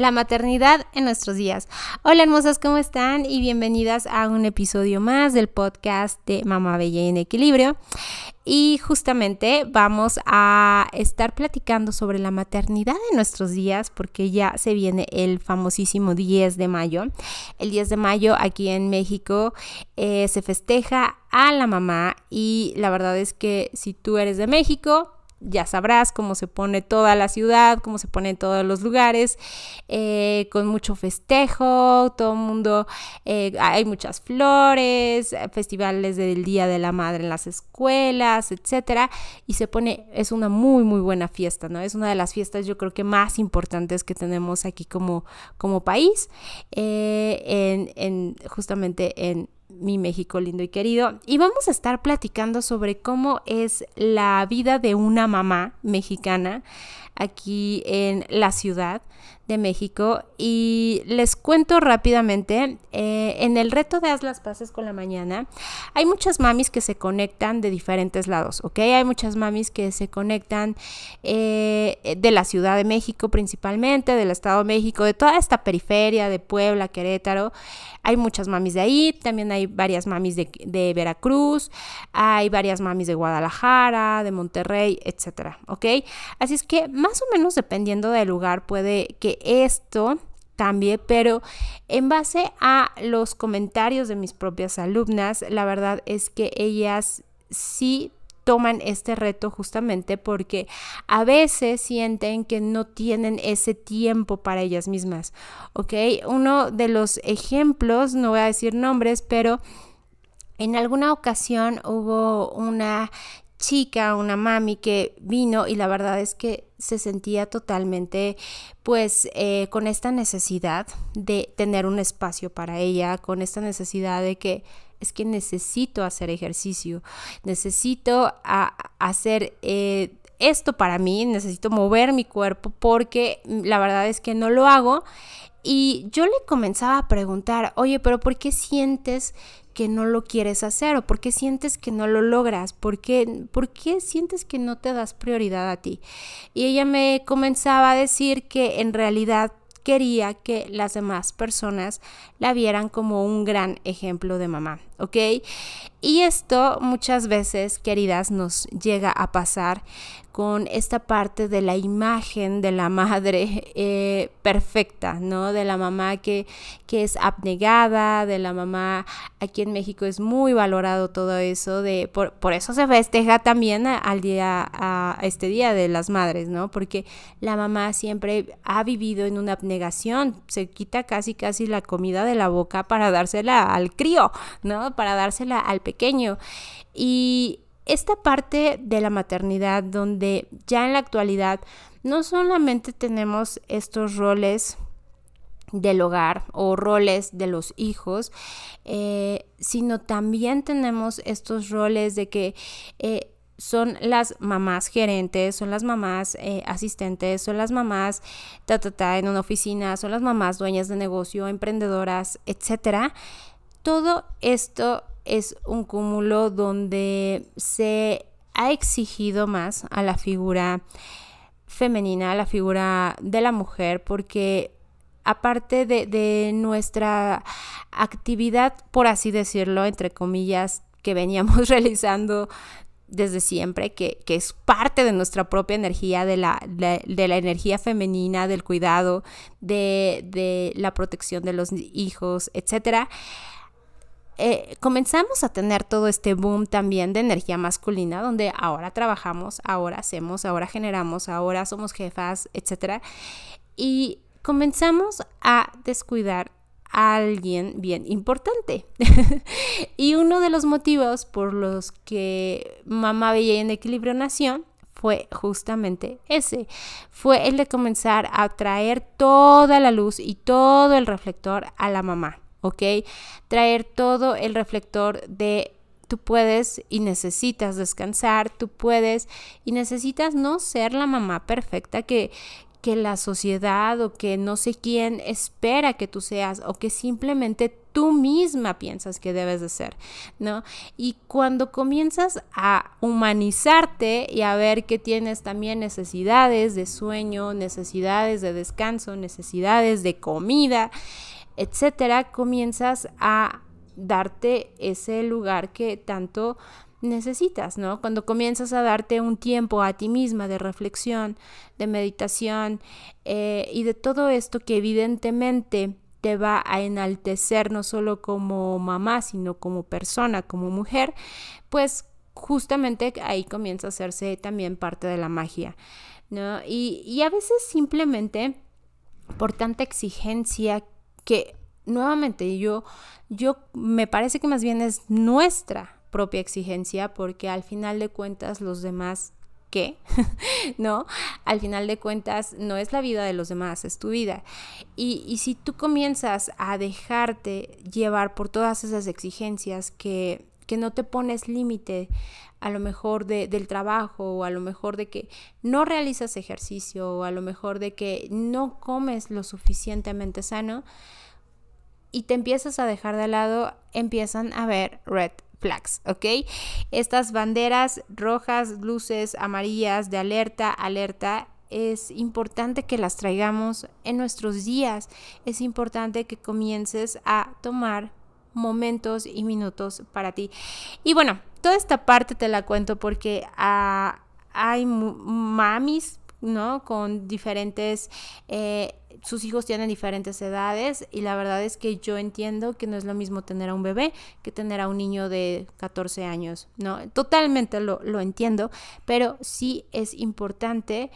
La maternidad en nuestros días. Hola hermosas, ¿cómo están? Y bienvenidas a un episodio más del podcast de Mamá Bella en Equilibrio. Y justamente vamos a estar platicando sobre la maternidad en nuestros días porque ya se viene el famosísimo 10 de mayo. El 10 de mayo aquí en México eh, se festeja a la mamá y la verdad es que si tú eres de México, ya sabrás cómo se pone toda la ciudad, cómo se pone en todos los lugares, eh, con mucho festejo, todo el mundo, eh, hay muchas flores, festivales del Día de la Madre en las escuelas, etcétera, y se pone, es una muy, muy buena fiesta, ¿no? Es una de las fiestas yo creo que más importantes que tenemos aquí como, como país, eh, en, en, justamente en mi México lindo y querido. Y vamos a estar platicando sobre cómo es la vida de una mamá mexicana aquí en la ciudad de México y les cuento rápidamente, eh, en el reto de Haz las Paces con la Mañana, hay muchas mamis que se conectan de diferentes lados, ¿ok? Hay muchas mamis que se conectan eh, de la Ciudad de México principalmente, del Estado de México, de toda esta periferia de Puebla, Querétaro. Hay muchas mamis de ahí, también hay varias mamis de, de Veracruz, hay varias mamis de Guadalajara, de Monterrey, etcétera, ¿ok? Así es que más o menos dependiendo del lugar puede que esto cambie, pero en base a los comentarios de mis propias alumnas, la verdad es que ellas sí toman este reto justamente porque a veces sienten que no tienen ese tiempo para ellas mismas, ¿ok? Uno de los ejemplos, no voy a decir nombres, pero en alguna ocasión hubo una chica, una mami que vino y la verdad es que se sentía totalmente pues eh, con esta necesidad de tener un espacio para ella, con esta necesidad de que es que necesito hacer ejercicio, necesito hacer eh, esto para mí, necesito mover mi cuerpo porque la verdad es que no lo hago. Y yo le comenzaba a preguntar, oye, pero ¿por qué sientes que no lo quieres hacer o por qué sientes que no lo logras, ¿Por qué, por qué sientes que no te das prioridad a ti. Y ella me comenzaba a decir que en realidad quería que las demás personas la vieran como un gran ejemplo de mamá, ¿ok? Y esto muchas veces, queridas, nos llega a pasar con esta parte de la imagen de la madre eh, perfecta, ¿no? De la mamá que, que es abnegada, de la mamá, aquí en México es muy valorado todo eso, de, por, por eso se festeja también al día, a este día de las madres, ¿no? Porque la mamá siempre ha vivido en una abnegación, se quita casi casi la comida de la boca para dársela al crío, ¿no? Para dársela al pequeño. Y esta parte de la maternidad donde ya en la actualidad no solamente tenemos estos roles del hogar o roles de los hijos, eh, sino también tenemos estos roles de que eh, son las mamás gerentes, son las mamás eh, asistentes, son las mamás ta, en una oficina, son las mamás dueñas de negocio, emprendedoras, etcétera. Todo esto es un cúmulo donde se ha exigido más a la figura femenina, a la figura de la mujer, porque aparte de, nuestra actividad, por así decirlo, entre comillas, que veníamos realizando desde siempre, que, es parte de nuestra propia energía, de la, de la energía femenina, del cuidado, de, de, la protección de los hijos, etcétera eh, comenzamos a tener todo este boom también de energía masculina, donde ahora trabajamos, ahora hacemos, ahora generamos, ahora somos jefas, etc. Y comenzamos a descuidar a alguien bien importante. y uno de los motivos por los que Mamá Bella en Equilibrio nació fue justamente ese. Fue el de comenzar a traer toda la luz y todo el reflector a la mamá. ¿Ok? Traer todo el reflector de Tú puedes y necesitas descansar, tú puedes y necesitas no ser la mamá perfecta que, que la sociedad o que no sé quién espera que tú seas o que simplemente tú misma piensas que debes de ser, ¿no? Y cuando comienzas a humanizarte y a ver que tienes también necesidades de sueño, necesidades de descanso, necesidades de comida, etcétera, comienzas a darte ese lugar que tanto necesitas, ¿no? Cuando comienzas a darte un tiempo a ti misma de reflexión, de meditación eh, y de todo esto que evidentemente te va a enaltecer no solo como mamá, sino como persona, como mujer, pues justamente ahí comienza a hacerse también parte de la magia, ¿no? Y, y a veces simplemente por tanta exigencia que nuevamente yo, yo me parece que más bien es nuestra propia exigencia porque al final de cuentas los demás ¿qué? ¿No? Al final de cuentas no es la vida de los demás, es tu vida. Y, y, si tú comienzas a dejarte llevar por todas esas exigencias que, que no te pones límite a lo mejor de, del trabajo o a lo mejor de que no realizas ejercicio o a lo mejor de que no comes lo suficientemente sano y te empiezas a dejar de lado, empiezan a ver red flags, ¿ok? Estas banderas rojas, luces amarillas de alerta, alerta, es importante que las traigamos en nuestros días. Es importante que comiences a tomar momentos y minutos para ti. Y bueno, toda esta parte te la cuento porque ah, hay mamis, ¿no? Con diferentes eh, sus hijos tienen diferentes edades y la verdad es que yo entiendo que no es lo mismo tener a un bebé que tener a un niño de 14 años, ¿no? Totalmente lo, lo entiendo, pero sí es importante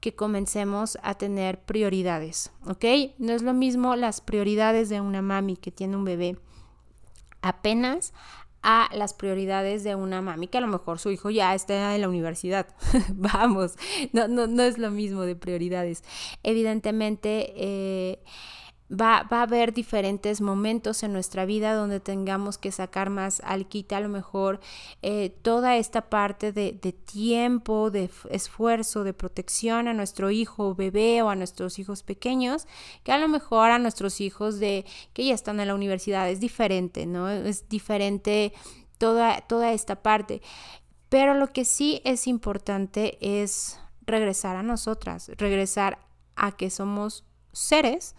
que comencemos a tener prioridades, ¿ok? No es lo mismo las prioridades de una mami que tiene un bebé apenas a las prioridades de una mami que a lo mejor su hijo ya está en la universidad. Vamos, no, no, no es lo mismo de prioridades. Evidentemente, eh, Va, a haber diferentes momentos en nuestra vida donde tengamos que sacar más al quite, a lo mejor eh, toda esta parte de, tiempo, de esfuerzo, de protección a nuestro hijo bebé o a nuestros hijos pequeños, que a lo mejor a nuestros hijos de que ya están en la universidad es diferente, ¿no? Es diferente toda, toda esta parte. Pero lo que sí es importante es regresar a nosotras, regresar a que somos seres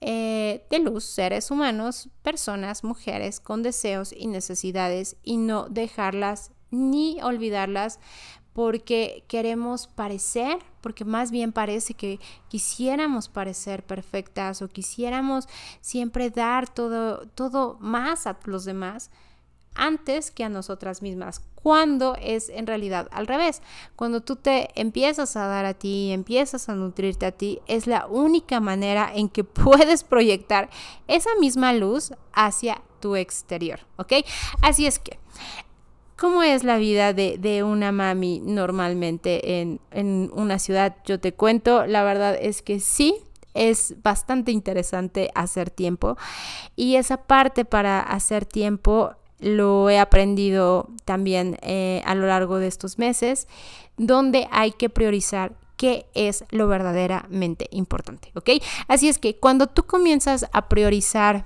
eh, de luz, seres humanos, personas, mujeres con deseos y necesidades y no dejarlas ni olvidarlas porque queremos parecer, porque más bien parece que quisiéramos parecer perfectas o quisiéramos siempre dar todo, todo más a los demás antes que a nosotras mismas, cuando es en realidad al revés. Cuando tú te empiezas a dar a ti, empiezas a nutrirte a ti, es la única manera en que puedes proyectar esa misma luz hacia tu exterior, ¿ok? Así es que... ¿Cómo es la vida de, una mami normalmente en, en una ciudad? Yo te cuento, la verdad es que sí, es bastante interesante hacer tiempo y esa parte para hacer tiempo lo he aprendido también eh, a lo largo de estos meses, donde hay que priorizar qué es lo verdaderamente importante, ¿ok? Así es que cuando tú comienzas a priorizar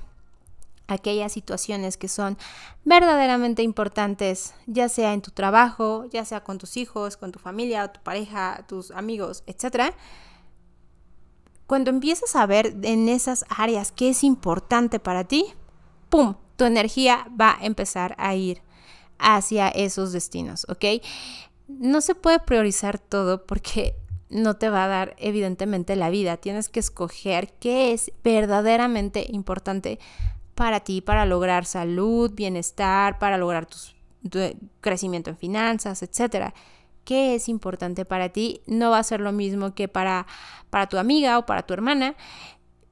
aquellas situaciones que son verdaderamente importantes, ya sea en tu trabajo, ya sea con tus hijos, con tu familia, tu pareja, tus amigos, etc. Cuando empiezas a ver en esas áreas qué es importante para ti, ¡pum! Tu energía va a empezar a ir hacia esos destinos, ¿ok? No se puede priorizar todo porque no te va a dar evidentemente la vida. Tienes que escoger qué es verdaderamente importante para ti, para lograr salud, bienestar, para lograr tu, crecimiento en finanzas, etcétera. ¿Qué es importante para ti? No va a ser lo mismo que para, para tu amiga o para tu hermana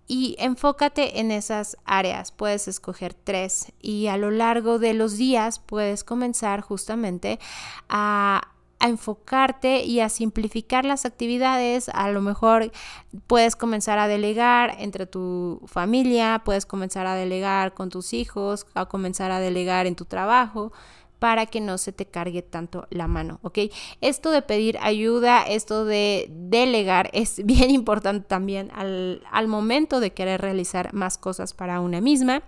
y enfócate en esas áreas. Puedes escoger tres y a lo largo de los días puedes comenzar justamente a enfocarte y a simplificar las actividades. A lo mejor puedes comenzar a delegar entre tu familia, puedes comenzar a delegar con tus hijos, a comenzar a delegar en tu trabajo para que no se te cargue tanto la mano, ¿ok? Esto de pedir ayuda, esto de delegar es bien importante también al, momento de querer realizar más cosas para una misma.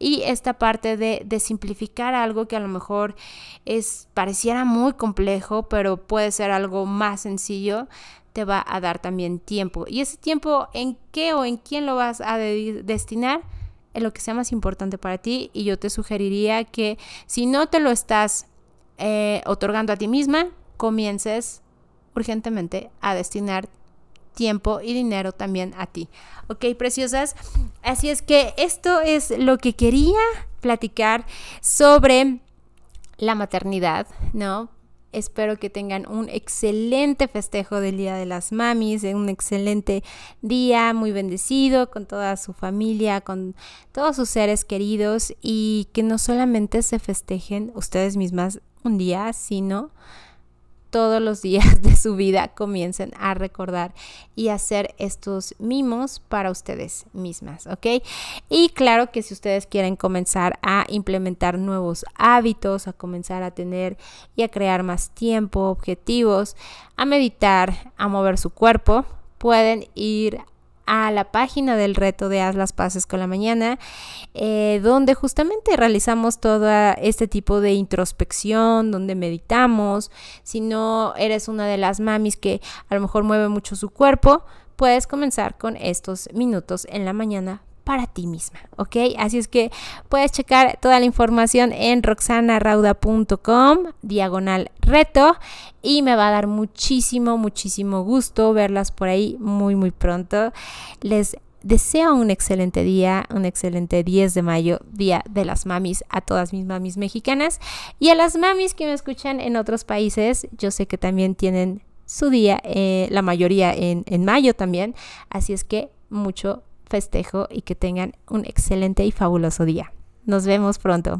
Y esta parte de, de, simplificar algo que a lo mejor es pareciera muy complejo pero puede ser algo más sencillo te va a dar también tiempo. Y ese tiempo en qué o en quién lo vas a destinar lo que sea más importante para ti y yo te sugeriría que si no te lo estás eh, otorgando a ti misma comiences urgentemente a destinar tiempo y dinero también a ti. Ok, preciosas. Así es que esto es lo que quería platicar sobre la maternidad, ¿no? Espero que tengan un excelente festejo del Día de las Mamis, un excelente día muy bendecido con toda su familia, con todos sus seres queridos y que no solamente se festejen ustedes mismas un día, sino todos los días de su vida comiencen a recordar y hacer estos mimos para ustedes mismas, ¿ok? Y claro que si ustedes quieren comenzar a implementar nuevos hábitos, a comenzar a tener y a crear más tiempo, objetivos, a meditar, a mover su cuerpo, pueden ir a la página del reto de Haz las Paces con la Mañana, eh, donde justamente realizamos todo este tipo de introspección, donde meditamos. Si no eres una de las mamis que a lo mejor mueve mucho su cuerpo, puedes comenzar con estos minutos en la mañana para ti misma, ¿ok? Así es que puedes checar toda la información en roxanarauda.com, diagonal reto, y me va a dar muchísimo, muchísimo gusto verlas por ahí muy, muy pronto. Les deseo un excelente día, un excelente 10 de mayo, Día de las Mamis, a todas mis mamis mexicanas y a las mamis que me escuchan en otros países. Yo sé que también tienen su día, eh, la mayoría en, en mayo también, así es que mucho festejo y que tengan un excelente y fabuloso día. Nos vemos pronto.